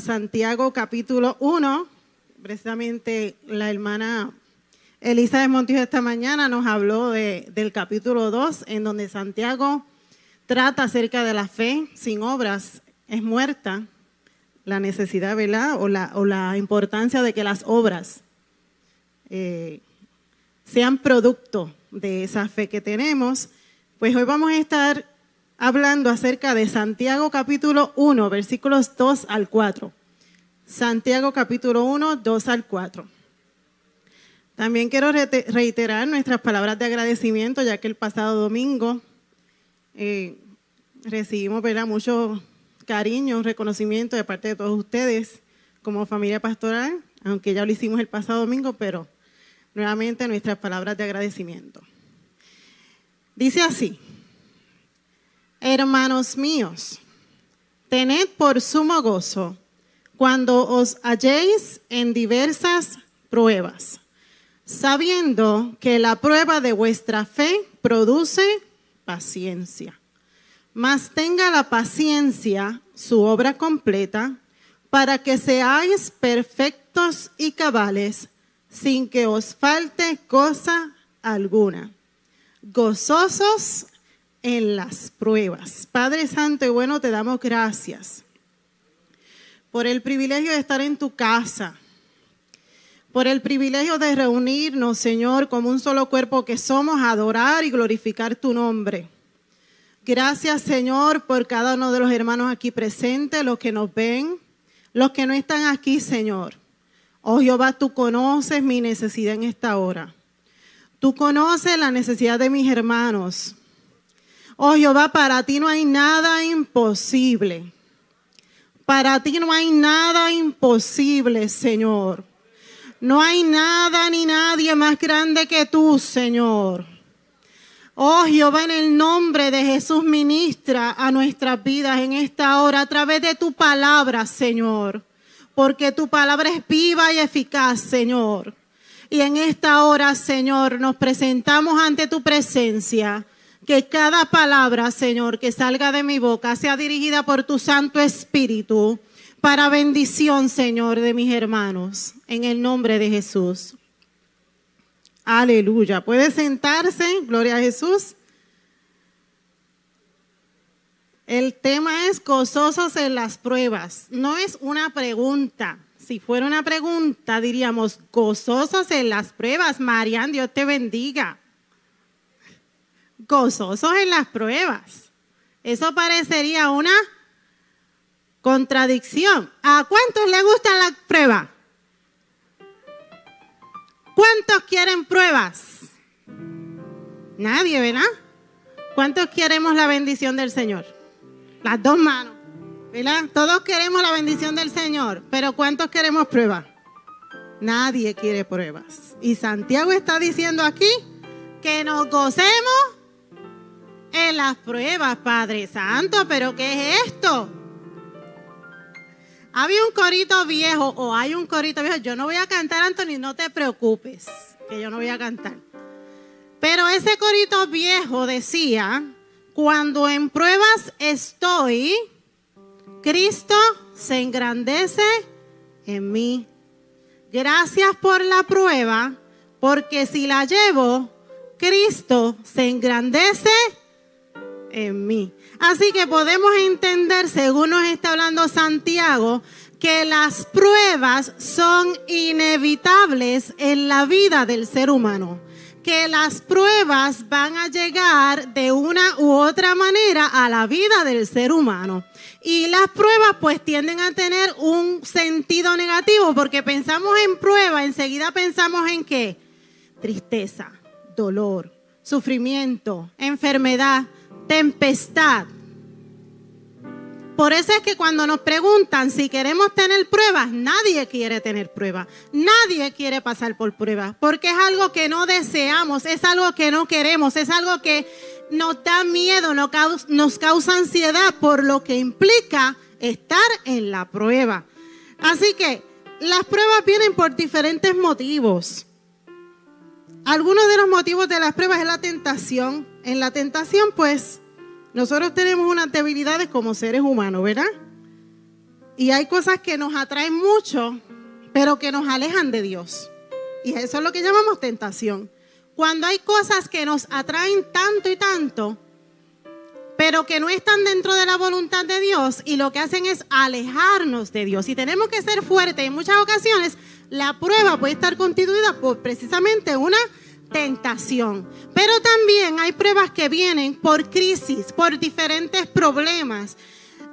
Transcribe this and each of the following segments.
Santiago capítulo 1. Precisamente la hermana Elisa de Montijo esta mañana nos habló del capítulo 2, en donde Santiago trata acerca de la fe sin obras, es muerta, la necesidad, ¿verdad? O la, o la importancia de que las obras eh, sean producto de esa fe que tenemos. Pues hoy vamos a estar hablando acerca de Santiago capítulo 1, versículos 2 al 4. Santiago capítulo 1, 2 al 4. También quiero reiterar nuestras palabras de agradecimiento, ya que el pasado domingo eh, recibimos ¿verdad? mucho cariño, reconocimiento de parte de todos ustedes como familia pastoral, aunque ya lo hicimos el pasado domingo, pero nuevamente nuestras palabras de agradecimiento. Dice así, hermanos míos, tened por sumo gozo cuando os halléis en diversas pruebas, sabiendo que la prueba de vuestra fe produce paciencia. Mas tenga la paciencia su obra completa, para que seáis perfectos y cabales, sin que os falte cosa alguna. Gozosos en las pruebas. Padre Santo y bueno, te damos gracias por el privilegio de estar en tu casa, por el privilegio de reunirnos, Señor, como un solo cuerpo que somos, adorar y glorificar tu nombre. Gracias, Señor, por cada uno de los hermanos aquí presentes, los que nos ven, los que no están aquí, Señor. Oh Jehová, tú conoces mi necesidad en esta hora. Tú conoces la necesidad de mis hermanos. Oh Jehová, para ti no hay nada imposible. Para ti no hay nada imposible, Señor. No hay nada ni nadie más grande que tú, Señor. Oh Jehová, en el nombre de Jesús ministra a nuestras vidas en esta hora a través de tu palabra, Señor porque tu palabra es viva y eficaz, Señor. Y en esta hora, Señor, nos presentamos ante tu presencia. Que cada palabra, Señor, que salga de mi boca sea dirigida por tu Santo Espíritu para bendición, Señor, de mis hermanos. En el nombre de Jesús. Aleluya. Puede sentarse, gloria a Jesús. El tema es gozosos en las pruebas. No es una pregunta. Si fuera una pregunta, diríamos gozosos en las pruebas. Marian, Dios te bendiga. Gozosos en las pruebas. Eso parecería una contradicción. ¿A cuántos le gusta la prueba? ¿Cuántos quieren pruebas? Nadie, ¿verdad? ¿Cuántos queremos la bendición del Señor? Las dos manos. ¿Verdad? Todos queremos la bendición del Señor, pero ¿cuántos queremos pruebas? Nadie quiere pruebas. Y Santiago está diciendo aquí que nos gocemos en las pruebas, Padre Santo, pero ¿qué es esto? Había un corito viejo o hay un corito viejo. Yo no voy a cantar, Anthony, no te preocupes, que yo no voy a cantar. Pero ese corito viejo decía cuando en pruebas estoy, Cristo se engrandece en mí. Gracias por la prueba, porque si la llevo, Cristo se engrandece en mí. Así que podemos entender, según nos está hablando Santiago, que las pruebas son inevitables en la vida del ser humano que las pruebas van a llegar de una u otra manera a la vida del ser humano. Y las pruebas pues tienden a tener un sentido negativo porque pensamos en prueba, enseguida pensamos en qué? Tristeza, dolor, sufrimiento, enfermedad, tempestad. Por eso es que cuando nos preguntan si queremos tener pruebas, nadie quiere tener pruebas. Nadie quiere pasar por pruebas. Porque es algo que no deseamos, es algo que no queremos, es algo que nos da miedo, nos causa ansiedad por lo que implica estar en la prueba. Así que las pruebas vienen por diferentes motivos. Algunos de los motivos de las pruebas es la tentación. En la tentación, pues, nosotros tenemos unas debilidades como seres humanos, ¿verdad? Y hay cosas que nos atraen mucho, pero que nos alejan de Dios. Y eso es lo que llamamos tentación. Cuando hay cosas que nos atraen tanto y tanto, pero que no están dentro de la voluntad de Dios y lo que hacen es alejarnos de Dios. Y tenemos que ser fuertes. En muchas ocasiones la prueba puede estar constituida por precisamente una tentación. Pero también hay pruebas que vienen por crisis, por diferentes problemas.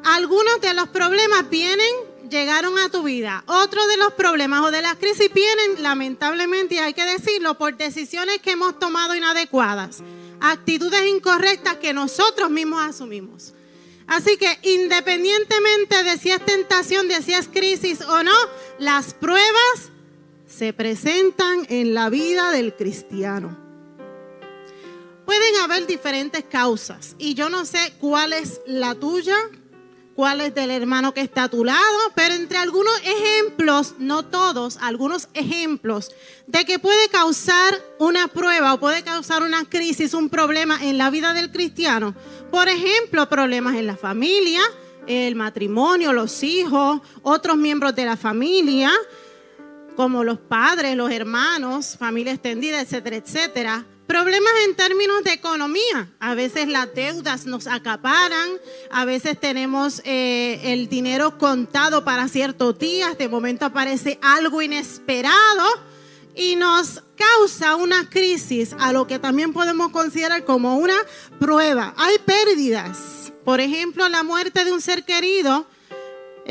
Algunos de los problemas vienen, llegaron a tu vida. Otros de los problemas o de las crisis vienen, lamentablemente, y hay que decirlo, por decisiones que hemos tomado inadecuadas actitudes incorrectas que nosotros mismos asumimos. Así que independientemente de si es tentación, de si es crisis o no, las pruebas se presentan en la vida del cristiano. Pueden haber diferentes causas y yo no sé cuál es la tuya, cuál es del hermano que está a tu lado, pero entre algunos ejemplos, no todos, algunos ejemplos de que puede causar una prueba o puede causar una crisis, un problema en la vida del cristiano. Por ejemplo, problemas en la familia, el matrimonio, los hijos, otros miembros de la familia, como los padres, los hermanos, familia extendida, etcétera, etcétera. Problemas en términos de economía. A veces las deudas nos acaparan, a veces tenemos eh, el dinero contado para ciertos días, de momento aparece algo inesperado y nos causa una crisis a lo que también podemos considerar como una prueba. Hay pérdidas, por ejemplo, la muerte de un ser querido.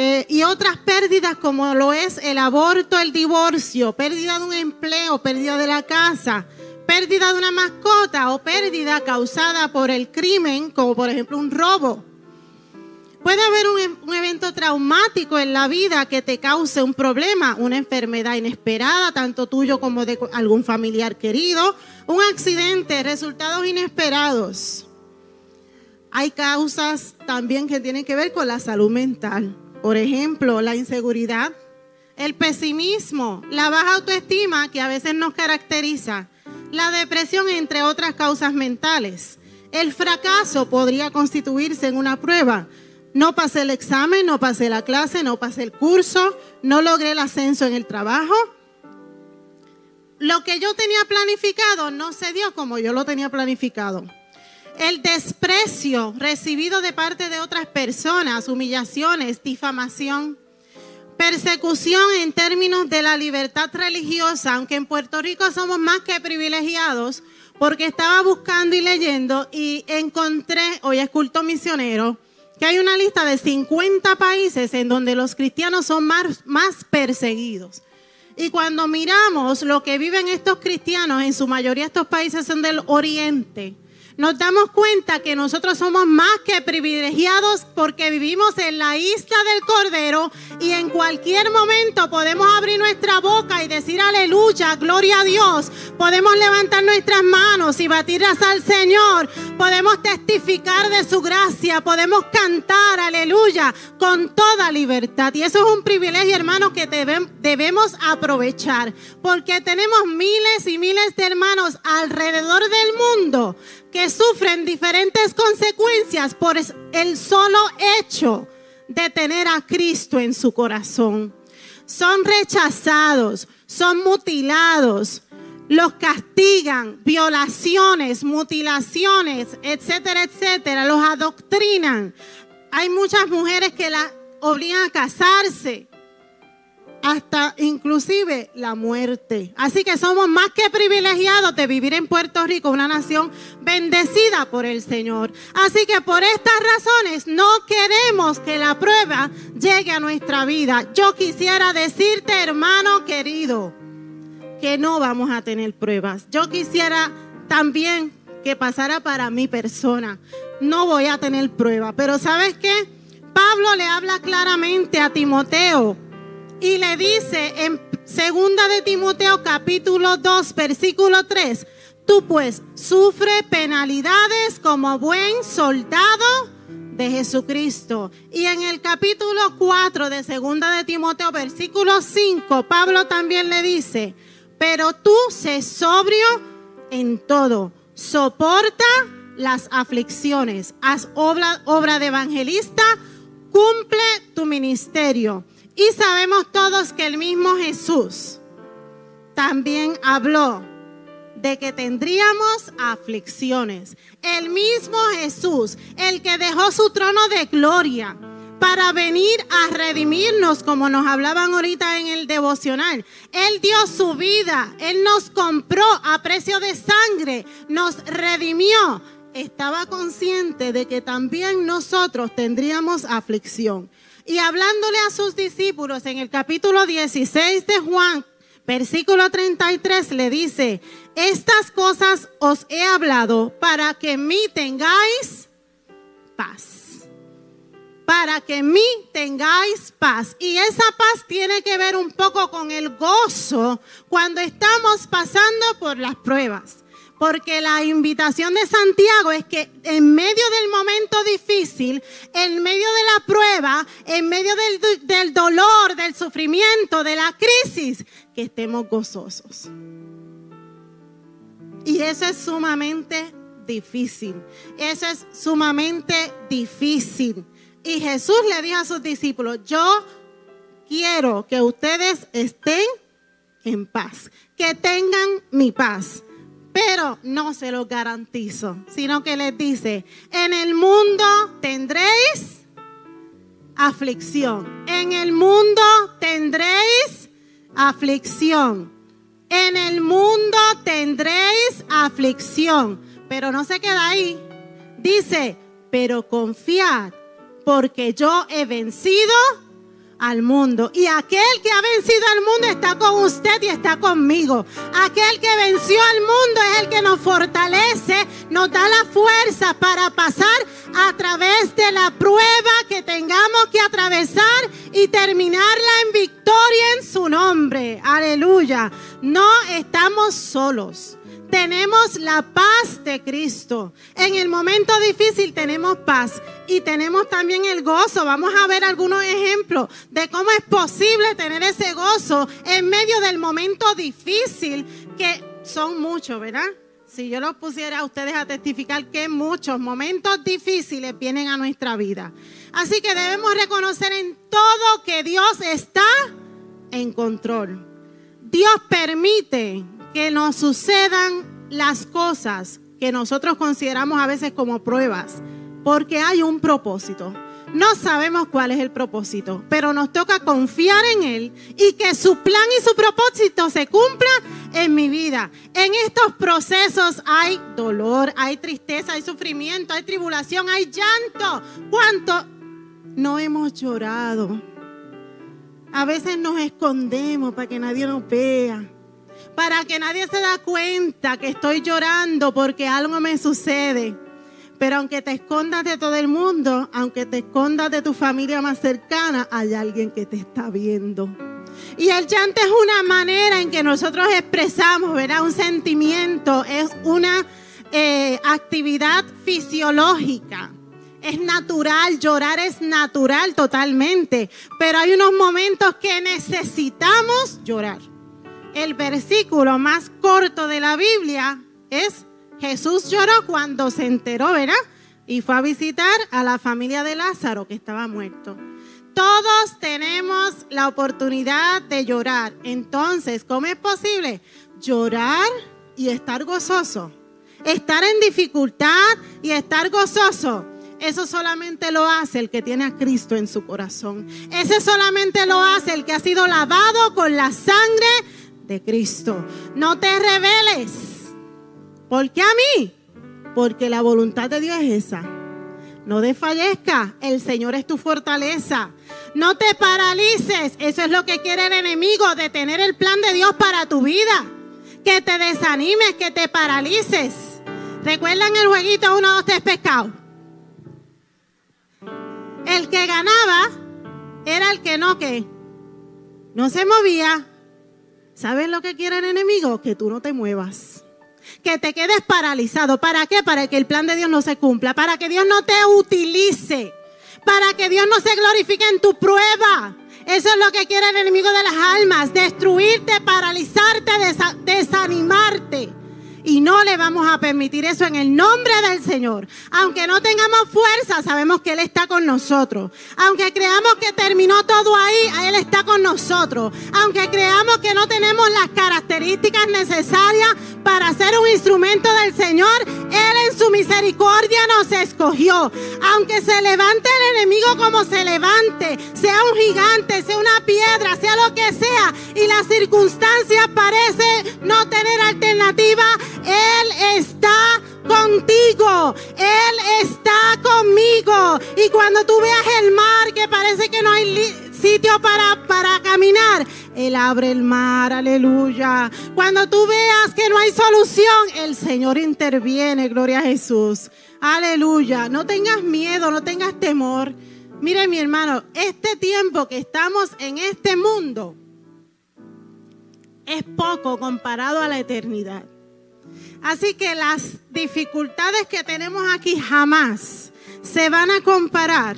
Eh, y otras pérdidas como lo es el aborto, el divorcio, pérdida de un empleo, pérdida de la casa, pérdida de una mascota o pérdida causada por el crimen, como por ejemplo un robo. Puede haber un, evento traumático en la vida que te cause un problema, una enfermedad inesperada, tanto tuyo como de algún familiar querido, un accidente, resultados inesperados. Hay causas también que tienen que ver con la salud mental. Por ejemplo, la inseguridad, el pesimismo, la baja autoestima que a veces nos caracteriza la depresión, entre otras causas mentales. El fracaso podría constituirse en una prueba. No pasé el examen, no pasé la clase, no pasé el curso, no logré el ascenso en el trabajo. Lo que yo tenía planificado no se dio como yo lo tenía planificado. El desprecio recibido de parte de otras personas, humillaciones, difamación, persecución en términos de la libertad religiosa, aunque en Puerto Rico somos más que privilegiados, porque estaba buscando y leyendo y encontré, hoy es culto misionero, que hay una lista de 50 países en donde los cristianos son más, más perseguidos. Y cuando miramos lo que viven estos cristianos, en su mayoría estos países son del oriente, nos damos cuenta que nosotros somos más que privilegiados porque vivimos en la isla del Cordero y en cualquier momento podemos abrir nuestra boca y decir aleluya, gloria a Dios. Podemos levantar nuestras manos y batirlas al Señor. Podemos testificar de su gracia. Podemos cantar aleluya con toda libertad. Y eso es un privilegio, hermanos, que debemos aprovechar porque tenemos miles y miles de hermanos alrededor del mundo que sufren diferentes consecuencias por el solo hecho de tener a Cristo en su corazón. Son rechazados, son mutilados, los castigan, violaciones, mutilaciones, etcétera, etcétera, los adoctrinan. Hay muchas mujeres que la obligan a casarse, hasta inclusive la muerte. Así que somos más que privilegiados de vivir en Puerto Rico, una nación bendecida por el Señor. Así que por estas razones no queremos que la prueba llegue a nuestra vida. Yo quisiera decirte, hermano querido, que no vamos a tener pruebas. Yo quisiera también que pasara para mi persona. No voy a tener prueba. Pero ¿sabes qué? Pablo le habla claramente a Timoteo y le dice en segunda de Timoteo capítulo 2 versículo 3, tú pues sufre penalidades como buen soldado de Jesucristo. Y en el capítulo 4 de segunda de Timoteo versículo 5, Pablo también le dice, pero tú sé sobrio en todo, soporta las aflicciones, haz obra, obra de evangelista, cumple tu ministerio. Y sabemos todos que el mismo Jesús también habló de que tendríamos aflicciones. El mismo Jesús, el que dejó su trono de gloria para venir a redimirnos, como nos hablaban ahorita en el devocional. Él dio su vida, Él nos compró a precio de sangre, nos redimió. Estaba consciente de que también nosotros tendríamos aflicción. Y hablándole a sus discípulos en el capítulo 16 de Juan, versículo 33 le dice, estas cosas os he hablado para que en mí tengáis paz. Para que en mí tengáis paz. Y esa paz tiene que ver un poco con el gozo cuando estamos pasando por las pruebas. Porque la invitación de Santiago es que en medio del momento difícil, en medio de la prueba, en medio del, dolor, del sufrimiento, de la crisis, que estemos gozosos. Y eso es sumamente difícil. Eso es sumamente difícil. Y Jesús le dijo a sus discípulos, yo quiero que ustedes estén en paz, que tengan mi paz. Pero no se lo garantizo, sino que les dice, en el mundo tendréis aflicción. En el mundo tendréis aflicción. En el mundo tendréis aflicción. Pero no se queda ahí. Dice, pero confiad, porque yo he vencido al mundo. Y aquel que ha vencido al mundo está con usted y está conmigo. Aquel que venció al mundo es el que nos fortalece, nos da la fuerza para pasar a través de la prueba que tengamos que atravesar y terminarla en victoria en su nombre. Aleluya. No estamos solos tenemos la paz de Cristo. En el momento difícil tenemos paz y tenemos también el gozo. Vamos a ver algunos ejemplos de cómo es posible tener ese gozo en medio del momento difícil, que son muchos, ¿verdad? Si yo los pusiera a ustedes a testificar que muchos momentos difíciles vienen a nuestra vida. Así que debemos reconocer en todo que Dios está en control. Dios permite que nos sucedan las cosas que nosotros consideramos a veces como pruebas, porque hay un propósito. No sabemos cuál es el propósito, pero nos toca confiar en Él y que su plan y su propósito se cumpla en mi vida. En estos procesos hay dolor, hay tristeza, hay sufrimiento, hay tribulación, hay llanto. ¿Cuánto no hemos llorado? A veces nos escondemos para que nadie nos vea para que nadie se da cuenta que estoy llorando porque algo me sucede. Pero aunque te escondas de todo el mundo, aunque te escondas de tu familia más cercana, hay alguien que te está viendo. Y el llanto es una manera en que nosotros expresamos, ¿verdad? Un sentimiento, es una eh, actividad fisiológica. Es natural, llorar es natural totalmente, pero hay unos momentos que necesitamos llorar el versículo más corto de la Biblia es Jesús lloró cuando se enteró, ¿verdad? Y fue a visitar a la familia de Lázaro que estaba muerto. Todos tenemos la oportunidad de llorar. Entonces, ¿cómo es posible llorar y estar gozoso? Estar en dificultad y estar gozoso. Eso solamente lo hace el que tiene a Cristo en su corazón. Ese solamente lo hace el que ha sido lavado con la sangre de Cristo. No te rebeles. ¿Por qué a mí? Porque la voluntad de Dios es esa. No desfallezca. El Señor es tu fortaleza. No te paralices. Eso es lo que quiere el enemigo, detener el plan de Dios para tu vida. Que te desanimes, que te paralices. ¿Recuerdan el jueguito uno, dos, tres pescados? El que ganaba era el que no que no se movía, ¿Sabes lo que quiere el enemigo? Que tú no te muevas. Que te quedes paralizado. ¿Para qué? Para que el plan de Dios no se cumpla. Para que Dios no te utilice. Para que Dios no se glorifique en tu prueba. Eso es lo que quiere el enemigo de las almas. Destruirte, paralizarte, desanimarte. Y no le vamos a permitir eso en el nombre del Señor. Aunque no tengamos fuerza, sabemos que Él está con nosotros. Aunque creamos que terminó todo ahí, Él está con nosotros. Aunque creamos que no tenemos las características necesarias para ser un instrumento del Señor, Él en su misericordia nos escogió. Aunque se levante el enemigo como se levante, sea un gigante, sea una piedra, sea lo que sea, y la circunstancia parece no tener alternativa, Él está contigo. Él está conmigo. Y cuando tú veas el mar que parece que no hay sitio para, para caminar, Él abre el mar, aleluya. Cuando tú veas que no hay solución, el Señor interviene, gloria a Jesús. Aleluya. No tengas miedo, no tengas temor. Mire mi hermano, este tiempo que estamos en este mundo es poco comparado a la eternidad. Así que las dificultades que tenemos aquí jamás se van a comparar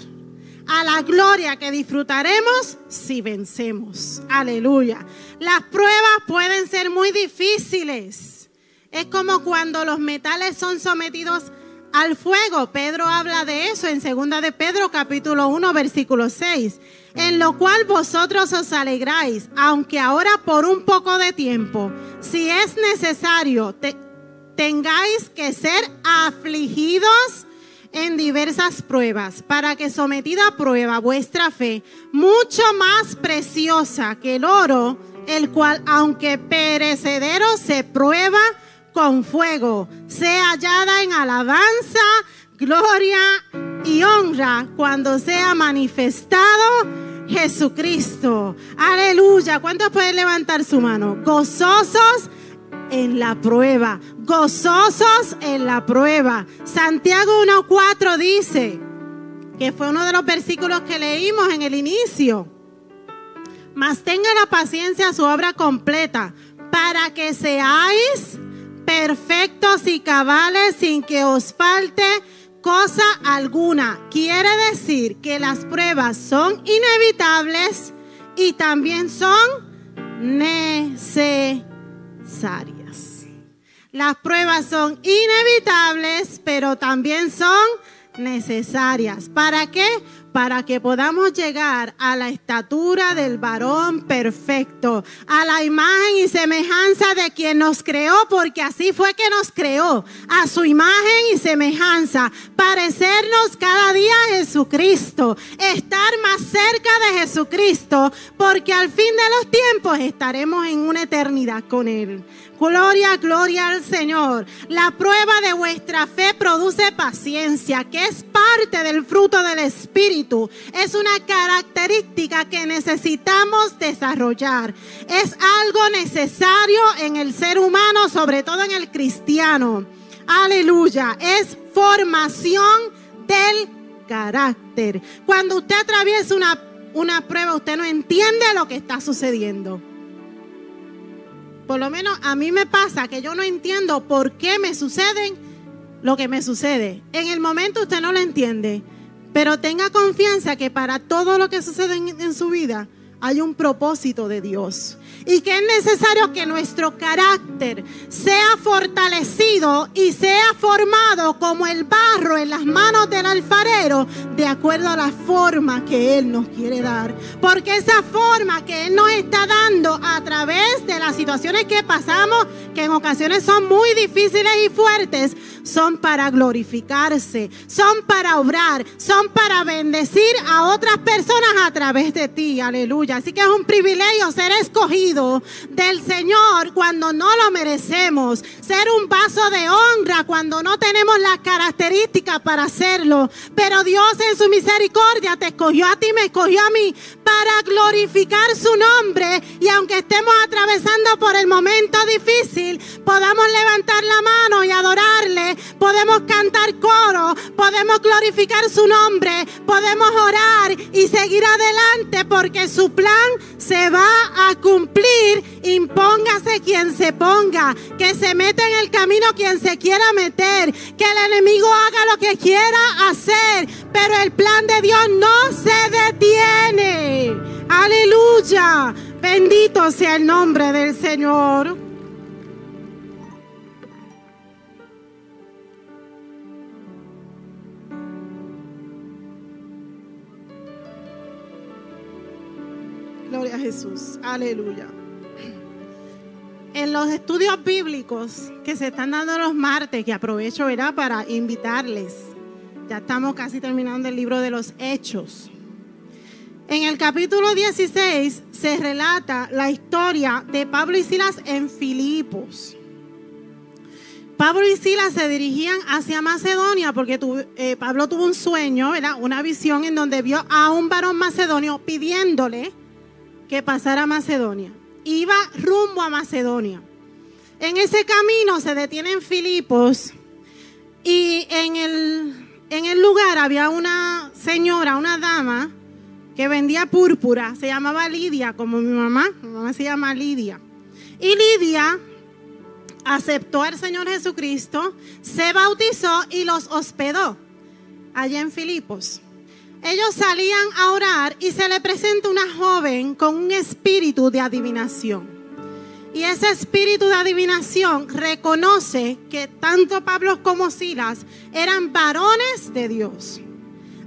a la gloria que disfrutaremos si vencemos. Aleluya. Las pruebas pueden ser muy difíciles. Es como cuando los metales son sometidos al fuego. Pedro habla de eso en segunda de Pedro capítulo 1 versículo 6, en lo cual vosotros os alegráis, aunque ahora por un poco de tiempo, si es necesario, tengáis que ser afligidos en diversas pruebas, para que sometida a prueba vuestra fe, mucho más preciosa que el oro, el cual, aunque perecedero, se prueba con fuego, sea hallada en alabanza, gloria y honra cuando sea manifestado Jesucristo. Aleluya. ¿Cuántos pueden levantar su mano? Gozosos en la prueba, gozosos en la prueba. Santiago 1.4 dice, que fue uno de los versículos que leímos en el inicio, mas tenga la paciencia su obra completa, para que seáis perfectos y cabales sin que os falte cosa alguna. Quiere decir que las pruebas son inevitables y también son necesarias. Las pruebas son inevitables, pero también son necesarias. ¿Para qué? Para que podamos llegar a la estatura del varón perfecto, a la imagen y semejanza de quien nos creó, porque así fue que nos creó, a su imagen y semejanza, parecernos cada día a Jesucristo, estar más cerca de Jesucristo, porque al fin de los tiempos estaremos en una eternidad con Él. Gloria, gloria al Señor. La prueba de vuestra fe produce paciencia, que es parte del fruto del Espíritu. Es una característica que necesitamos desarrollar. Es algo necesario en el ser humano, sobre todo en el cristiano. Aleluya. Es formación del carácter. Cuando usted atraviesa una, una prueba, usted no entiende lo que está sucediendo. Por lo menos a mí me pasa que yo no entiendo por qué me suceden lo que me sucede. En el momento usted no lo entiende, pero tenga confianza que para todo lo que sucede en, en su vida hay un propósito de Dios y que es necesario que nuestro carácter sea fortalecido y sea formado como el barro en las manos del alfarero de acuerdo a la forma que Él nos quiere dar. Porque esa forma que Él nos está dando a través de las situaciones que pasamos, que en ocasiones son muy difíciles y fuertes, son para glorificarse, son para obrar, son para bendecir a otras personas a través de ti. Aleluya. Así que es un privilegio ser escogido del Señor cuando no lo merecemos, ser un vaso de honra cuando no tenemos las características para hacerlo. Pero Dios en su misericordia te escogió a ti, me escogió a mí para glorificar su nombre. Y aunque estemos atravesando por el momento difícil, podamos levantar la mano y adorarle. Podemos cantar coro, podemos glorificar su nombre, podemos orar y seguir adelante porque su plan se va a cumplir. Impóngase quien se ponga, que se meta en el camino quien se quiera meter, que el enemigo haga lo que quiera hacer, pero el plan de Dios no se detiene. Aleluya. Bendito sea el nombre del Señor. Jesús. Aleluya. En los estudios bíblicos que se están dando los martes, que aprovecho ¿verdad? para invitarles, ya estamos casi terminando el libro de los Hechos. En el capítulo 16 se relata la historia de Pablo y Silas en Filipos. Pablo y Silas se dirigían hacia Macedonia porque eh, Pablo tuvo un sueño, una visión en donde vio a un varón macedonio pidiéndole que pasara a Macedonia. Iba rumbo a Macedonia. En ese camino se detiene en Filipos y en el, en el lugar había una señora, una dama, que vendía púrpura, se llamaba Lidia, como mi mamá, mi mamá se llama Lidia. Y Lidia aceptó al Señor Jesucristo, se bautizó y los hospedó allá en Filipos. Ellos salían a orar y se le presenta una joven con un espíritu de adivinación. Y ese espíritu de adivinación reconoce que tanto Pablo como Silas eran varones de Dios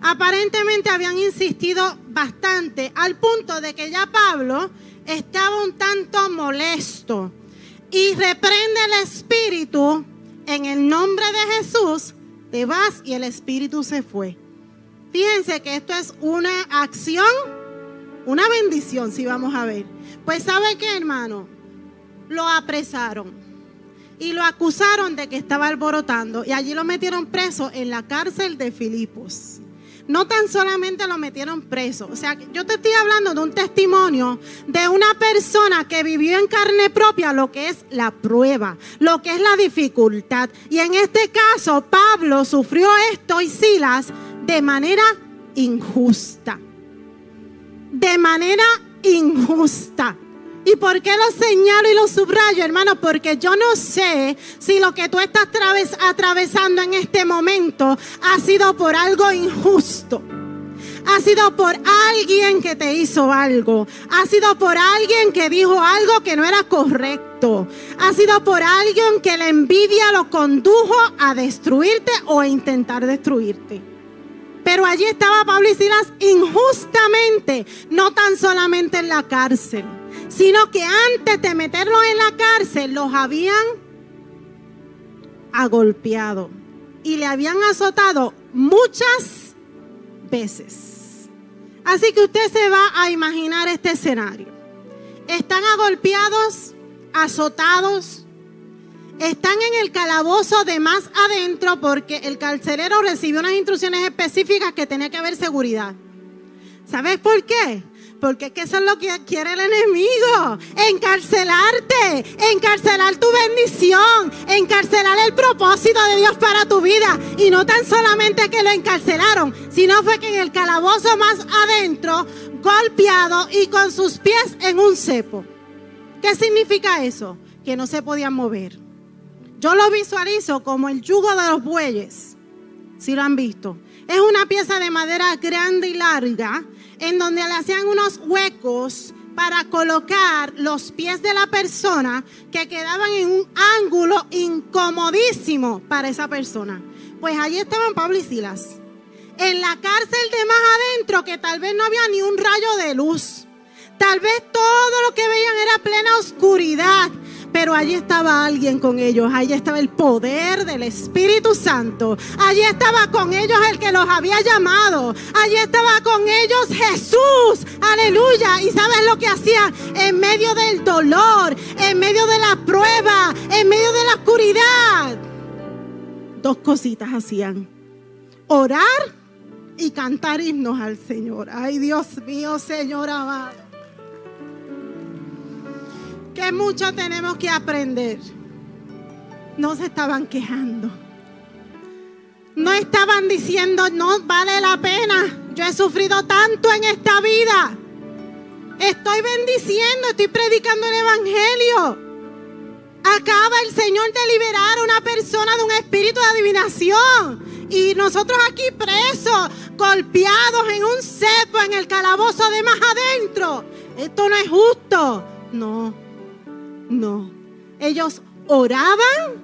aparentemente habían insistido bastante al punto de que ya Pablo estaba un tanto molesto y reprende el espíritu en el nombre de Jesús, te vas y el espíritu se fue. Fíjense que esto es una acción, una bendición, si vamos a ver. Pues sabe qué, hermano, lo apresaron y lo acusaron de que estaba alborotando y allí lo metieron preso en la cárcel de Filipos no tan solamente lo metieron preso. O sea, yo te estoy hablando de un testimonio de una persona que vivió en carne propia lo que es la prueba, lo que es la dificultad. Y en este caso, Pablo sufrió esto y Silas de manera injusta. De manera injusta. ¿Y por qué lo señalo y lo subrayo, hermano? Porque yo no sé si lo que tú estás atravesando en este momento ha sido por algo injusto. Ha sido por alguien que te hizo algo. Ha sido por alguien que dijo algo que no era correcto. Ha sido por alguien que la envidia lo condujo a destruirte o a intentar destruirte. Pero allí estaba Pablo y Silas injustamente, no tan solamente en la cárcel sino que antes de meterlos en la cárcel los habían agolpeado y le habían azotado muchas veces. Así que usted se va a imaginar este escenario. Están agolpeados, azotados, están en el calabozo de más adentro porque el carcelero recibió unas instrucciones específicas que tenía que haber seguridad. ¿Sabes por qué? Porque es eso es lo que quiere el enemigo. Encarcelarte, encarcelar tu bendición, encarcelar el propósito de Dios para tu vida. Y no tan solamente que lo encarcelaron, sino fue que en el calabozo más adentro, golpeado y con sus pies en un cepo. ¿Qué significa eso? Que no se podían mover. Yo lo visualizo como el yugo de los bueyes, si lo han visto. Es una pieza de madera grande y larga en donde le hacían unos huecos para colocar los pies de la persona que quedaban en un ángulo incomodísimo para esa persona. Pues allí estaban Pablo y Silas. En la cárcel de más adentro que tal vez no había ni un rayo de luz. Tal vez todo lo que veían era plena oscuridad. Pero allí estaba alguien con ellos, allí estaba el poder del Espíritu Santo, allí estaba con ellos el que los había llamado, allí estaba con ellos Jesús, aleluya. ¿Y sabes lo que hacía? En medio del dolor, en medio de la prueba, en medio de la oscuridad, dos cositas hacían, orar y cantar himnos al Señor. Ay Dios mío, Señor amado que mucho tenemos que aprender. No se estaban quejando. No estaban diciendo, no vale la pena. Yo he sufrido tanto en esta vida. Estoy bendiciendo, estoy predicando el Evangelio. Acaba el Señor de liberar a una persona de un espíritu de adivinación. Y nosotros aquí presos, golpeados en un cepo, en el calabozo de más adentro. Esto no es justo. No. No, ellos oraban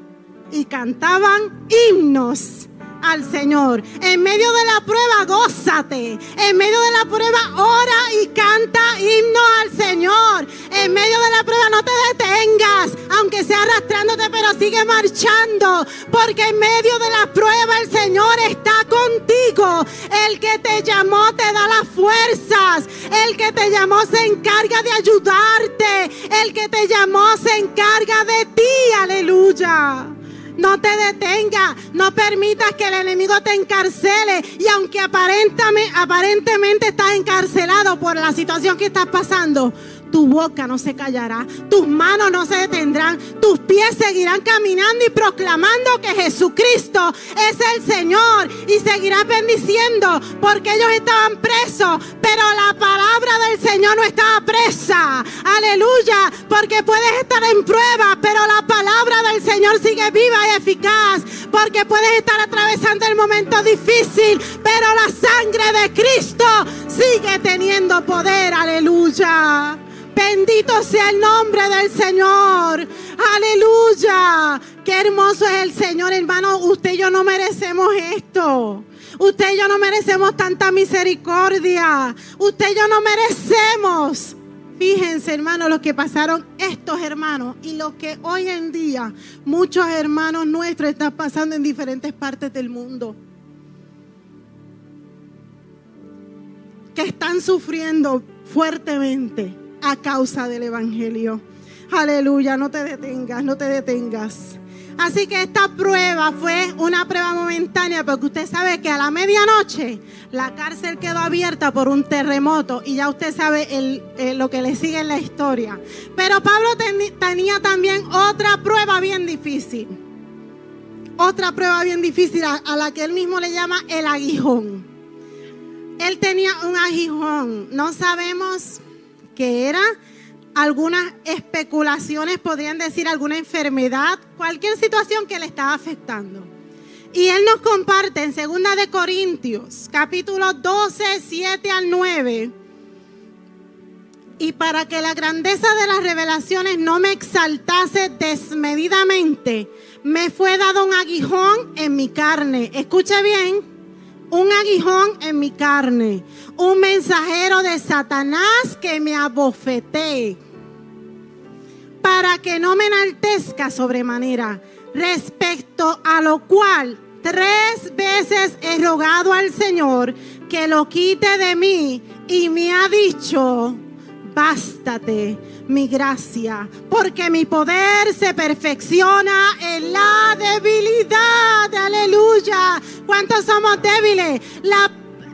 y cantaban himnos al Señor. En medio de la prueba, gózate. En medio de la prueba, ora y canta himno al Señor. En medio de la prueba, no te detengas, aunque sea arrastrándote, pero sigue marchando. Porque en medio de la prueba, el Señor está contigo. El que te llamó te da las fuerzas. El que te llamó se encarga de ayudarte. El que te llamó se encarga de ti. Aleluya. No te detenga, no permitas que el enemigo te encarcele. Y aunque aparentemente, aparentemente estás encarcelado por la situación que estás pasando, tu boca no se callará, tus manos no se detendrán, tus pies seguirán caminando y proclamando que Jesucristo es el Señor y seguirás bendiciendo porque ellos estaban presos, pero la palabra del Señor no estaba presa. Aleluya, porque puedes estar en prueba, pero la palabra del Señor sigue viva y eficaz, porque puedes estar atravesando el momento difícil, pero la sangre de Cristo sigue teniendo poder. Aleluya. Bendito sea el nombre del Señor. Aleluya. Qué hermoso es el Señor, hermano. Usted y yo no merecemos esto. Usted y yo no merecemos tanta misericordia. Usted y yo no merecemos. Fíjense, hermanos, lo que pasaron estos hermanos y lo que hoy en día muchos hermanos nuestros están pasando en diferentes partes del mundo. Que están sufriendo fuertemente a causa del Evangelio. Aleluya, no te detengas, no te detengas. Así que esta prueba fue una prueba momentánea porque usted sabe que a la medianoche la cárcel quedó abierta por un terremoto y ya usted sabe eh, lo que le sigue en la historia. Pero Pablo tenía también otra prueba bien difícil. Otra prueba bien difícil a la que él mismo le llama el aguijón. Él tenía un aguijón. No sabemos que era algunas especulaciones, podrían decir alguna enfermedad, cualquier situación que le estaba afectando. Y él nos comparte en 2 de Corintios, capítulo 12, 7 al 9. Y para que la grandeza de las revelaciones no me exaltase desmedidamente, me fue dado un aguijón en mi carne. Escuche bien, un aguijón en mi carne, un mensajero de Satanás que me abofetee, para que no me enaltezca sobremanera, respecto a lo cual tres veces he rogado al Señor que lo quite de mí y me ha dicho, bástate mi gracia, porque mi poder se perfecciona en la debilidad. Aleluya. ¿Cuántos somos débiles?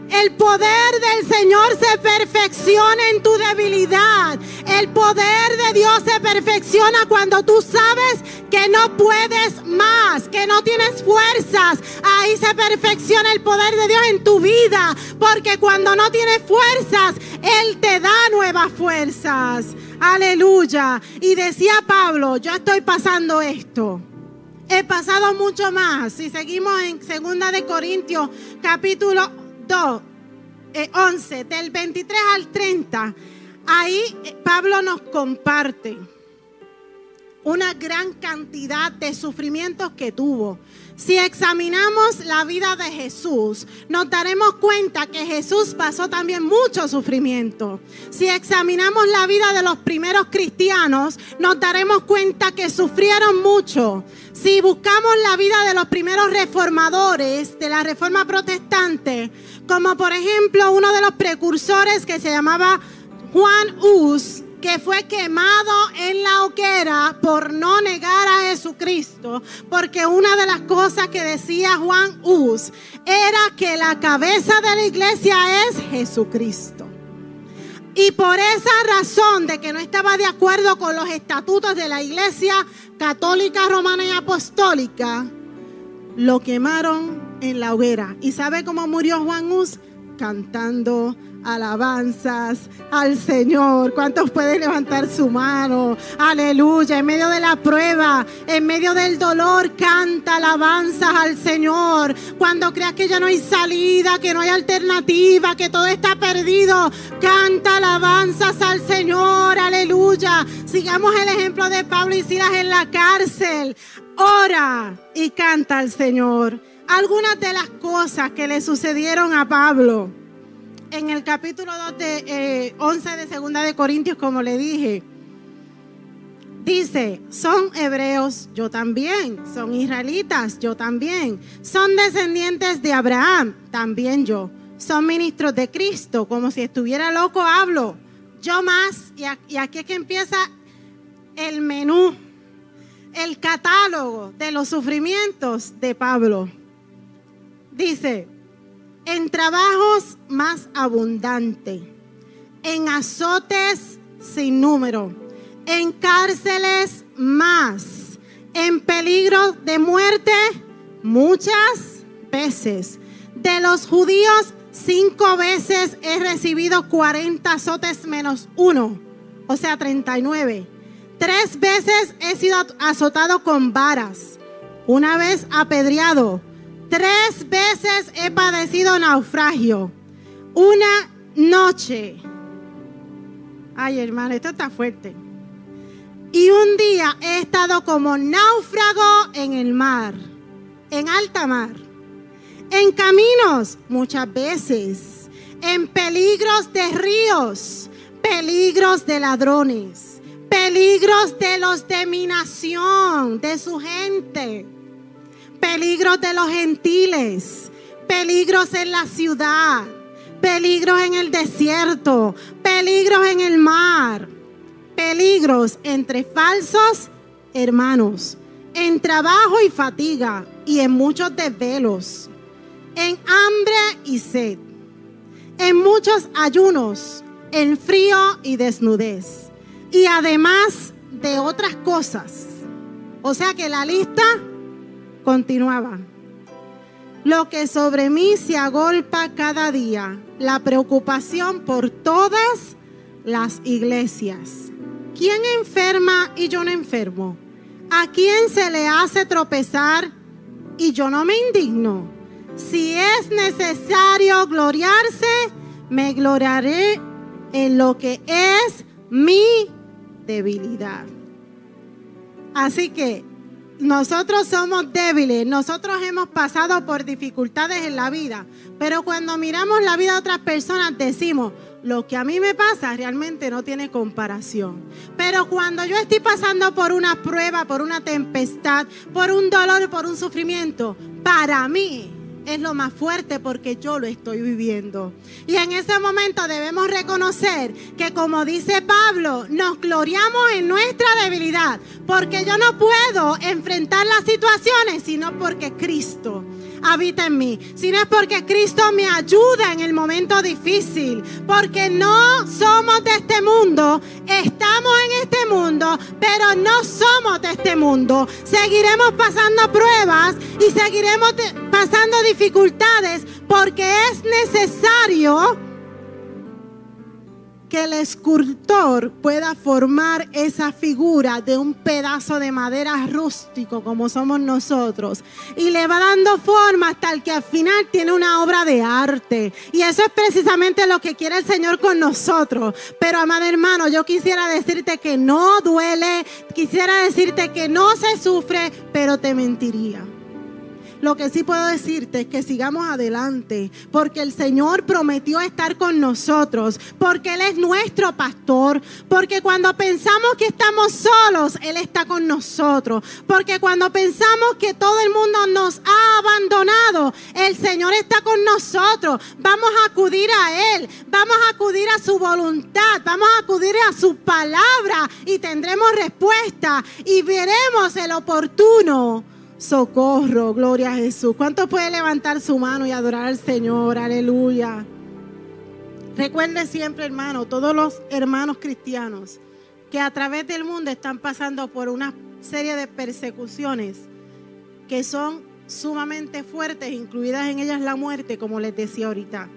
El poder del Señor se perfecciona en tu debilidad. El poder de Dios se perfecciona cuando tú sabes que no puedes más, que no tienes fuerzas. Ahí se perfecciona el poder de Dios en tu vida. Porque cuando no tienes fuerzas, Él te da nuevas fuerzas. Aleluya. Y decía Pablo, yo estoy pasando esto. He pasado mucho más. Si seguimos en 2 de Corintios capítulo 2, 11, eh, del 23 al 30, ahí eh, Pablo nos comparte una gran cantidad de sufrimientos que tuvo. Si examinamos la vida de Jesús, nos daremos cuenta que Jesús pasó también mucho sufrimiento. Si examinamos la vida de los primeros cristianos, nos daremos cuenta que sufrieron mucho. Si buscamos la vida de los primeros reformadores de la reforma protestante, como por ejemplo uno de los precursores que se llamaba Juan Hus, que fue quemado en la hoguera por no negar a Jesucristo, porque una de las cosas que decía Juan Hus era que la cabeza de la iglesia es Jesucristo. Y por esa razón de que no estaba de acuerdo con los estatutos de la iglesia católica, romana y apostólica, lo quemaron en la hoguera. ¿Y sabe cómo murió Juan Hus? Cantando alabanzas al Señor. ¿Cuántos pueden levantar su mano? Aleluya. En medio de la prueba, en medio del dolor, canta alabanzas al Señor. Cuando creas que ya no hay salida, que no hay alternativa, que todo está perdido, canta alabanzas al Señor. Aleluya. Sigamos el ejemplo de Pablo y Silas en la cárcel. Ora y canta al Señor. algunas de las cosas que le sucedieron a Pablo en el capítulo 2 de 11 eh, de segunda de Corintios, como le dije. Dice, son hebreos, yo también, son israelitas, yo también, son descendientes de Abraham, también yo, son ministros de Cristo, como si estuviera loco hablo, yo más, y aquí que empieza el menú, el catálogo de los sufrimientos de Pablo. Dice, en trabajos más abundante, en azotes sin número, en cárceles más, en peligro de muerte muchas veces. De los judíos, cinco veces he recibido 40 azotes menos uno, o sea, 39. Tres veces he sido azotado con varas, una vez apedreado Tres veces he padecido naufragio. Una noche. Ay, hermano, esto está fuerte. Y un día he estado como náufrago en el mar, en alta mar. En caminos, muchas veces. En peligros de ríos, peligros de ladrones, peligros de los de mi nación, de su gente peligros de los gentiles, peligros en la ciudad, peligros en el desierto, peligros en el mar, peligros entre falsos hermanos, en trabajo y fatiga y en muchos desvelos, en hambre y sed, en muchos ayunos, en frío y desnudez, y además de otras cosas. O sea que la lista Continuaba. Lo que sobre mí se agolpa cada día, la preocupación por todas las iglesias. ¿Quién enferma y yo no enfermo? ¿A quién se le hace tropezar y yo no me indigno? Si es necesario gloriarse, me gloriaré en lo que es mi debilidad. Así que nosotros somos débiles, nosotros hemos pasado por dificultades en la vida, pero cuando miramos la vida de otras personas decimos, lo que a mí me pasa realmente no tiene comparación. Pero cuando yo estoy pasando por una prueba, por una tempestad, por un dolor, por un sufrimiento, para mí es lo más fuerte porque yo lo estoy viviendo. Y en ese momento debemos reconocer que como dice Pablo, nos gloriamos en nuestra debilidad, porque yo no puedo enfrentar las situaciones sino porque Cristo habita en mí, sino es porque Cristo me ayuda en el momento difícil, porque no somos de este mundo, estamos en este mundo, pero no somos de este mundo. Seguiremos pasando pruebas y seguiremos pasando dificultades porque es necesario que el escultor pueda formar esa figura de un pedazo de madera rústico como somos nosotros y le va dando forma hasta el que al final tiene una obra de arte. Y eso es precisamente lo que quiere el Señor con nosotros. Pero amado hermano, yo quisiera decirte que no duele, quisiera decirte que no se sufre, pero te mentiría. Lo que sí puedo decirte es que sigamos adelante, porque el Señor prometió estar con nosotros, porque Él es nuestro pastor, porque cuando pensamos que estamos solos, Él está con nosotros, porque cuando pensamos que todo el mundo nos ha abandonado, el Señor está con nosotros. Vamos a acudir a Él, vamos a acudir a su voluntad, vamos a acudir a su palabra y tendremos respuesta y veremos el oportuno socorro, gloria a Jesús. ¿Cuánto puede levantar su mano y adorar al Señor? Aleluya. Recuerde siempre, hermano, todos los hermanos cristianos que a través del mundo están pasando por una serie de persecuciones que son sumamente fuertes, incluidas en ellas la muerte, como les decía ahorita.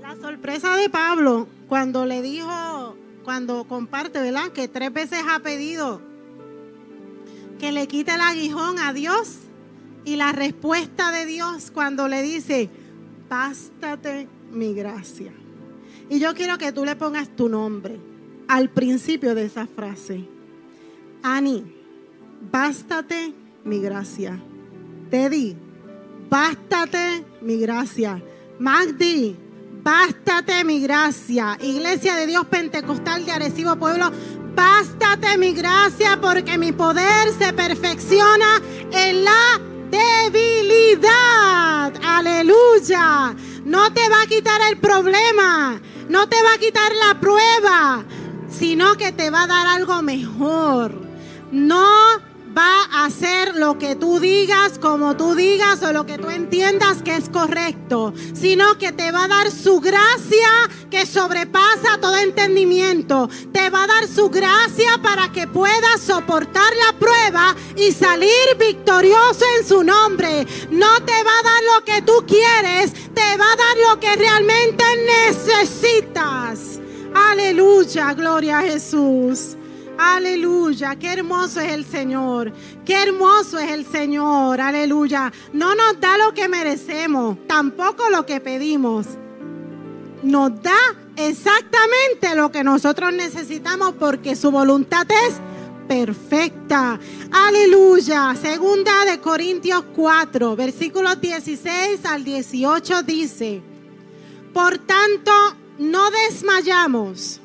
La sorpresa de Pablo cuando le dijo cuando comparte, ¿verdad? Que tres veces ha pedido que le quite el aguijón a Dios. Y la respuesta de Dios cuando le dice, bástate mi gracia. Y yo quiero que tú le pongas tu nombre al principio de esa frase. Ani, bástate mi gracia. Teddy, bástate mi gracia. Magdi, bástate mi gracia. Iglesia de Dios Pentecostal de Arecibo Pueblo, bástate mi gracia porque mi poder se perfecciona en la debilidad. Aleluya. No te va a quitar el problema, no te va a quitar la prueba, sino que te va a dar algo mejor. No va a hacer lo que tú digas, como tú digas o lo que tú entiendas que es correcto, sino que te va a dar su gracia que sobrepasa todo entendimiento. Te va a dar su gracia para que puedas soportar la prueba y salir victorioso en su nombre. No te va a dar lo que tú quieres, te va a dar lo que realmente necesitas. Aleluya, gloria a Jesús. Aleluya, qué hermoso es el Señor. Qué hermoso es el Señor. Aleluya. No nos da lo que merecemos, tampoco lo que pedimos. Nos da exactamente lo que nosotros necesitamos porque su voluntad es perfecta. Aleluya. Segunda de Corintios 4, versículos 16 al 18 dice, por tanto, no desmayamos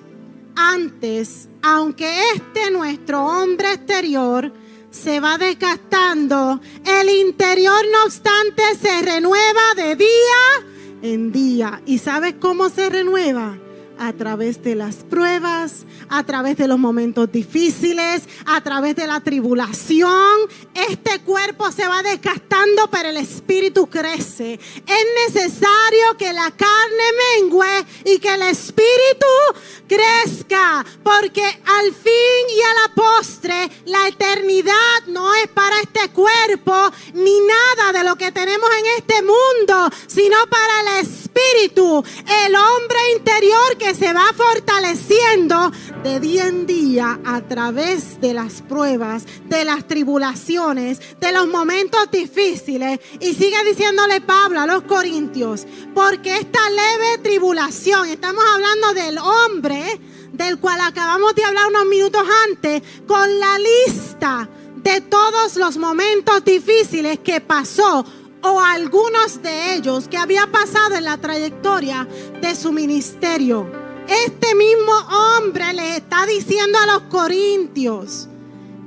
antes, aunque este nuestro hombre exterior se va desgastando, el interior no obstante se renueva de día en día. ¿Y sabes cómo se renueva? A través de las pruebas, a través de los momentos difíciles, a través de la tribulación. Este cuerpo se va desgastando, pero el espíritu crece. Es necesario que la carne mengue y que el espíritu crezca, porque al fin y a la postre la eternidad no es para este cuerpo ni nada de lo que tenemos en este mundo, sino para el espíritu, el hombre interior que se va fortaleciendo de día en día a través de las pruebas, de las tribulaciones, de los momentos difíciles. Y sigue diciéndole Pablo a los corintios, porque esta leve tribulación, estamos hablando del hombre del cual acabamos de hablar unos minutos antes, con la lista de todos los momentos difíciles que pasó o algunos de ellos que había pasado en la trayectoria de su ministerio. Este mismo hombre le está diciendo a los corintios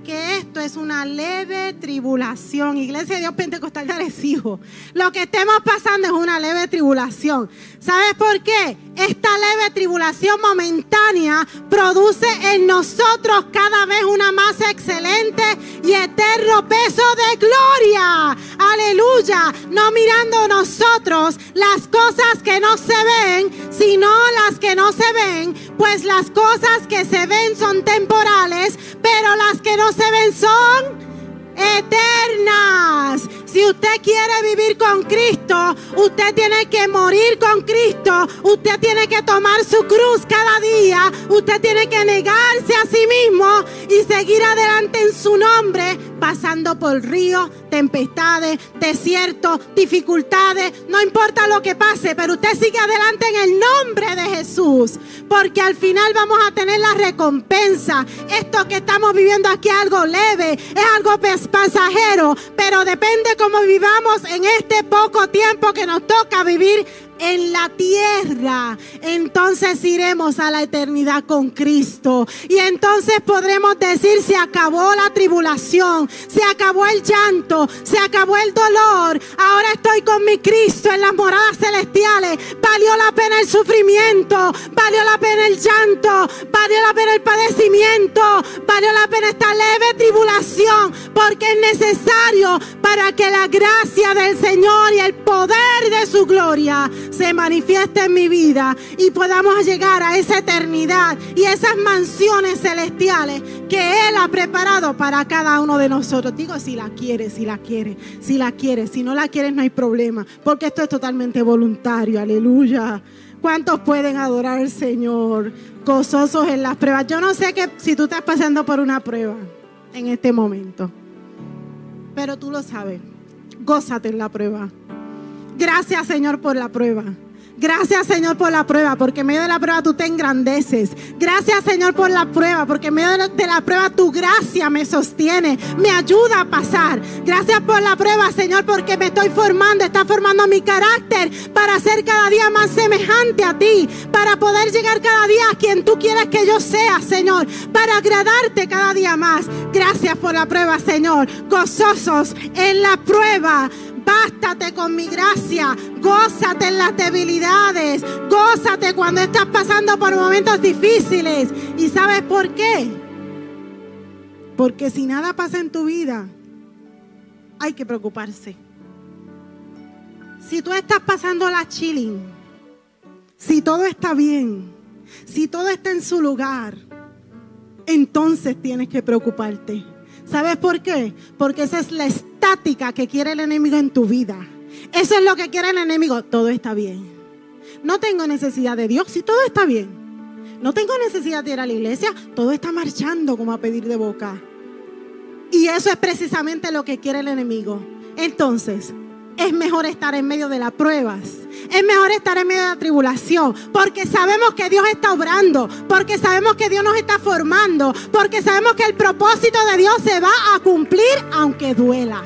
que esto es una leve tribulación. Iglesia de Dios Pentecostal de Arecibo. Lo que estemos pasando es una leve tribulación. ¿Sabes por qué? Esta leve tribulación momentánea produce en nosotros cada vez una más excelente y eterno peso de gloria. Aleluya. No mirando nosotros las cosas que no se ven, sino las que no se ven. Pues las cosas que se ven son temporales, pero las que no se ven son eternas. Si usted quiere vivir con Cristo, usted tiene que morir con Cristo. Usted tiene que tomar su cruz cada día. Usted tiene que negarse a sí mismo y seguir adelante en su nombre, pasando por ríos, tempestades, desiertos, dificultades. No importa lo que pase, pero usted sigue adelante en el nombre de Jesús. Porque al final vamos a tener la recompensa. Esto que estamos viviendo aquí es algo leve, es algo pasajero, pero depende cómo vivamos en este poco tiempo que nos toca vivir en la tierra, entonces iremos a la eternidad con Cristo. Y entonces podremos decir, se acabó la tribulación, se acabó el llanto, se acabó el dolor. Ahora estoy con mi Cristo en las moradas celestiales. Valió la pena el sufrimiento, valió la pena el llanto, valió la pena el padecimiento, valió la pena esta leve tribulación, porque es necesario para que la gracia del Señor y el poder de su gloria se manifieste en mi vida y podamos llegar a esa eternidad y esas mansiones celestiales que Él ha preparado para cada uno de nosotros. Digo, si la quieres, si la quieres, si la quieres, si no la quieres no hay problema, porque esto es totalmente voluntario, aleluya. ¿Cuántos pueden adorar al Señor gozosos en las pruebas? Yo no sé que si tú estás pasando por una prueba en este momento, pero tú lo sabes. Gózate en la prueba. Gracias, Señor, por la prueba. Gracias, Señor, por la prueba, porque en medio de la prueba tú te engrandeces. Gracias, Señor, por la prueba, porque en medio de la prueba tu gracia me sostiene, me ayuda a pasar. Gracias por la prueba, Señor, porque me estoy formando, está formando mi carácter para ser cada día más semejante a ti, para poder llegar cada día a quien tú quieras que yo sea, Señor, para agradarte cada día más. Gracias por la prueba, Señor. Gozosos en la prueba Bástate con mi gracia. Gózate en las debilidades. Gózate cuando estás pasando por momentos difíciles. ¿Y sabes por qué? Porque si nada pasa en tu vida, hay que preocuparse. Si tú estás pasando la chilling, si todo está bien, si todo está en su lugar, entonces tienes que preocuparte. ¿Sabes por qué? Porque esa es la estática que quiere el enemigo en tu vida. Eso es lo que quiere el enemigo. Todo está bien. No tengo necesidad de Dios si todo está bien. No tengo necesidad de ir a la iglesia. Todo está marchando como a pedir de boca. Y eso es precisamente lo que quiere el enemigo. Entonces, es mejor estar en medio de las pruebas. Es mejor estar en medio de la tribulación. Porque sabemos que Dios está obrando. Porque sabemos que Dios nos está formando. Porque sabemos que el propósito de Dios se va a cumplir aunque duela.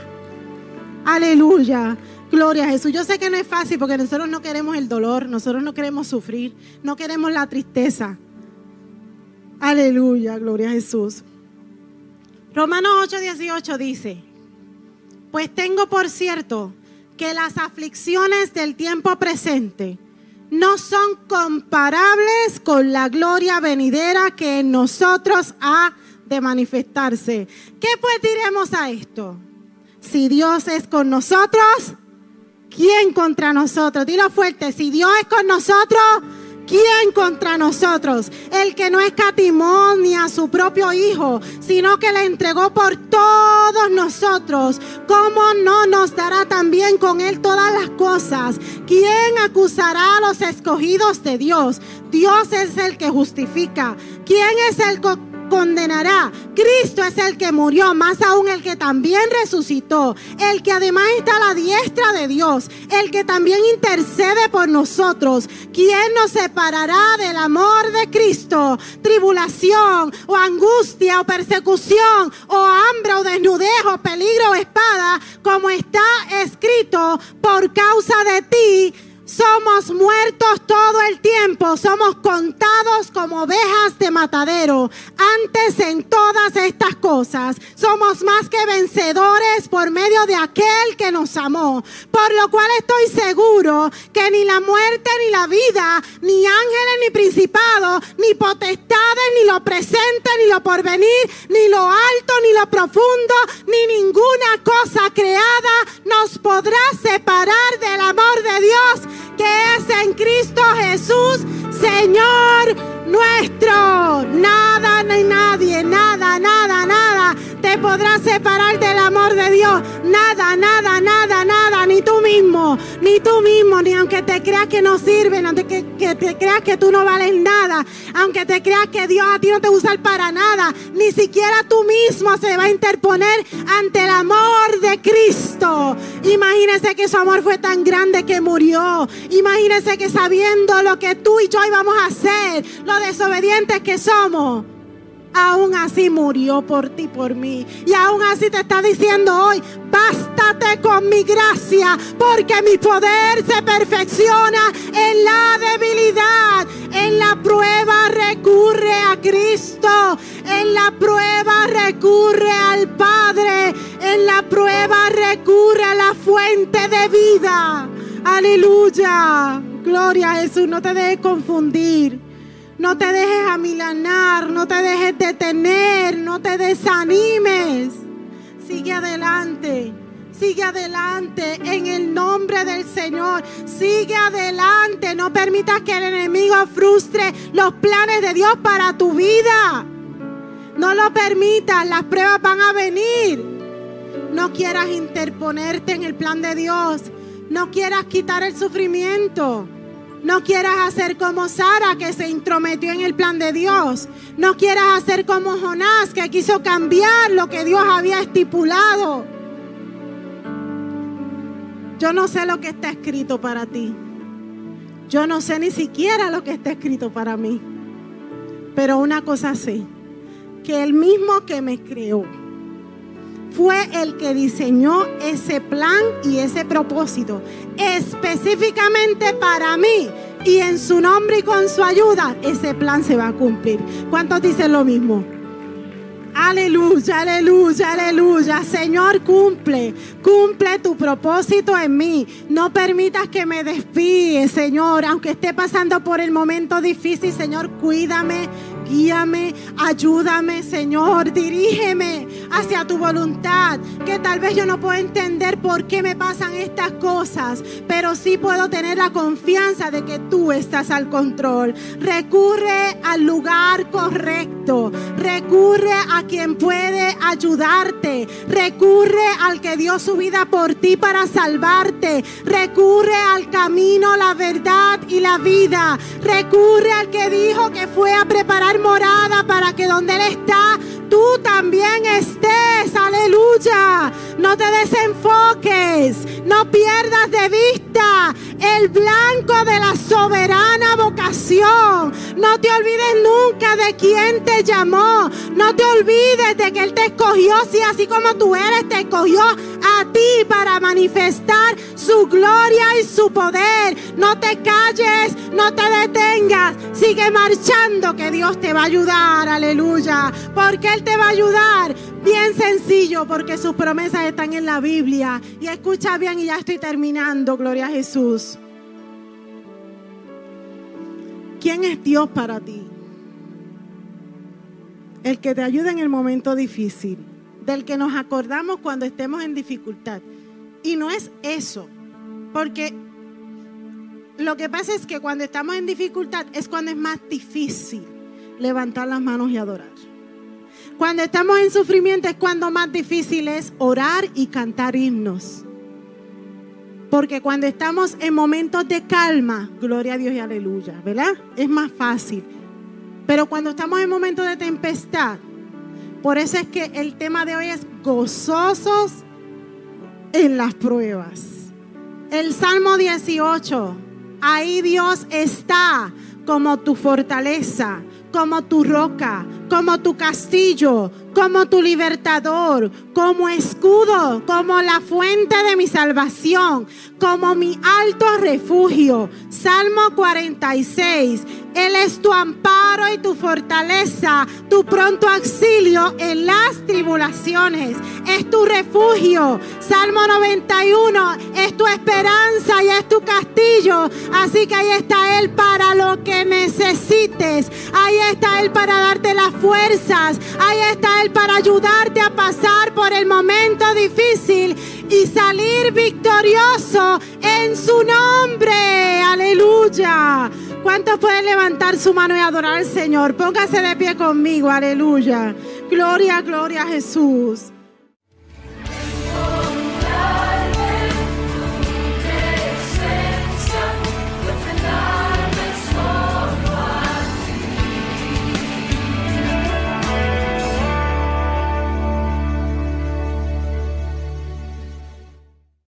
Aleluya. Gloria a Jesús. Yo sé que no es fácil porque nosotros no queremos el dolor. Nosotros no queremos sufrir. No queremos la tristeza. Aleluya. Gloria a Jesús. Romanos 8:18 dice. Pues tengo por cierto que las aflicciones del tiempo presente no son comparables con la gloria venidera que en nosotros ha de manifestarse. ¿Qué pues diremos a esto? Si Dios es con nosotros, ¿quién contra nosotros? Dilo fuerte, si Dios es con nosotros, ¿Quién contra nosotros? El que no escatimó ni a su propio Hijo, sino que le entregó por todos nosotros. ¿Cómo no nos dará también con Él todas las cosas? ¿Quién acusará a los escogidos de Dios? Dios es el que justifica. ¿Quién es el que condenará. Cristo es el que murió, más aún el que también resucitó, el que además está a la diestra de Dios, el que también intercede por nosotros. ¿Quién nos separará del amor de Cristo? Tribulación o angustia o persecución o hambre o desnudez o peligro o espada, como está escrito, por causa de ti somos muertos todo el tiempo, somos contados como ovejas de matadero. Antes en todas estas cosas, somos más que vencedores por medio de aquel que nos amó. Por lo cual estoy seguro que ni la muerte ni la vida, ni ángeles ni principados, ni potestades, ni lo presente, ni lo porvenir, ni lo alto, ni lo profundo, ni ninguna cosa creada nos podrá separar del amor de Dios que es en Cristo Jesús, Señor nuestro. Nada ni nadie, nada, nada, nada te podrá separar del amor de Dios. Nada, nada, nada, nada, ni tú mismo, ni tú mismo, ni aunque te creas que no sirven, aunque que, te creas que tú no vales nada, aunque te creas que Dios a ti no te usa para nada, ni siquiera tú mismo se va a interponer ante el amor de Cristo. Imagínese que su amor fue tan grande que murió. Imagínese que sabiendo lo que tú y yo íbamos a hacer, lo desobedientes que somos, aún así murió por ti, por mí. Y aún así te está diciendo hoy, bástate con mi gracia, porque mi poder se perfecciona en la debilidad. En la prueba recurre a Cristo. En la prueba recurre al Padre. En la prueba recurre a la fuente de vida. Aleluya. Gloria a Jesús. No te dejes confundir. No te dejes amilanar, no te dejes detener, no te desanimes. Sigue adelante. Sigue adelante en el nombre del Señor. Sigue adelante. No permitas que el enemigo frustre los planes de Dios para tu vida. No lo permitas. Las pruebas van a venir. No quieras interponerte en el plan de Dios. No quieras quitar el sufrimiento. No quieras hacer como Sara que se intrometió en el plan de Dios. No quieras hacer como Jonás que quiso cambiar lo que Dios había estipulado. Yo no sé lo que está escrito para ti. Yo no sé ni siquiera lo que está escrito para mí. Pero una cosa sé, que el mismo que me creó fue el que diseñó ese plan y ese propósito específicamente para mí. Y en su nombre y con su ayuda, ese plan se va a cumplir. ¿Cuántos dicen lo mismo? Aleluya, aleluya, aleluya. Señor, cumple, cumple tu propósito en mí. No permitas que me despide, Señor. Aunque esté pasando por el momento difícil, Señor, cuídame, guíame, ayúdame, Señor, dirígeme hacia tu voluntad, que tal vez yo no puedo entender por qué me pasan estas cosas, pero sí puedo tener la confianza de que tú estás al control. Recurre al lugar correcto, recurre a quien puede ayudarte, recurre al que dio su vida por ti para salvarte, recurre al camino, la verdad y la vida, recurre al que dijo que fue a preparar morada para que donde Él está, tú también estés. Aleluya. No te desenfoques. No pierdas de vista el blanco de la soberana vocación. No te olvides nunca de quién te llamó. No te olvides de que Él te escogió. Si así como tú eres, te escogió a ti para manifestar su gloria y su poder. No te calles, no te detengas. Sigue marchando que Dios te va a ayudar. Aleluya. Porque Él te va a ayudar. Bien sencillo, porque sus promesas están en la Biblia. Y escucha bien y ya estoy terminando. Gloria a Jesús. ¿Quién es Dios para ti? El que te ayuda en el momento difícil, del que nos acordamos cuando estemos en dificultad. Y no es eso, porque lo que pasa es que cuando estamos en dificultad es cuando es más difícil levantar las manos y adorar. Cuando estamos en sufrimiento es cuando más difícil es orar y cantar himnos. Porque cuando estamos en momentos de calma, gloria a Dios y aleluya, ¿verdad? Es más fácil. Pero cuando estamos en momentos de tempestad, por eso es que el tema de hoy es gozosos en las pruebas. El Salmo 18, ahí Dios está como tu fortaleza, como tu roca, como tu castillo, como tu libertador, como escudo, como la fuente de mi salvación, como mi alto refugio. Salmo 46. Él es tu amparo y tu fortaleza, tu pronto auxilio en las tribulaciones. Es tu refugio. Salmo 91. Es tu esperanza y es tu castillo. Así que ahí está Él para lo que necesites. Ahí está Él para darte las fuerzas. Ahí está Él para ayudarte a pasar por el momento difícil y salir victorioso en su nombre. Aleluya. ¿Cuántos pueden levantar su mano y adorar al Señor? Póngase de pie conmigo. Aleluya. Gloria, gloria a Jesús.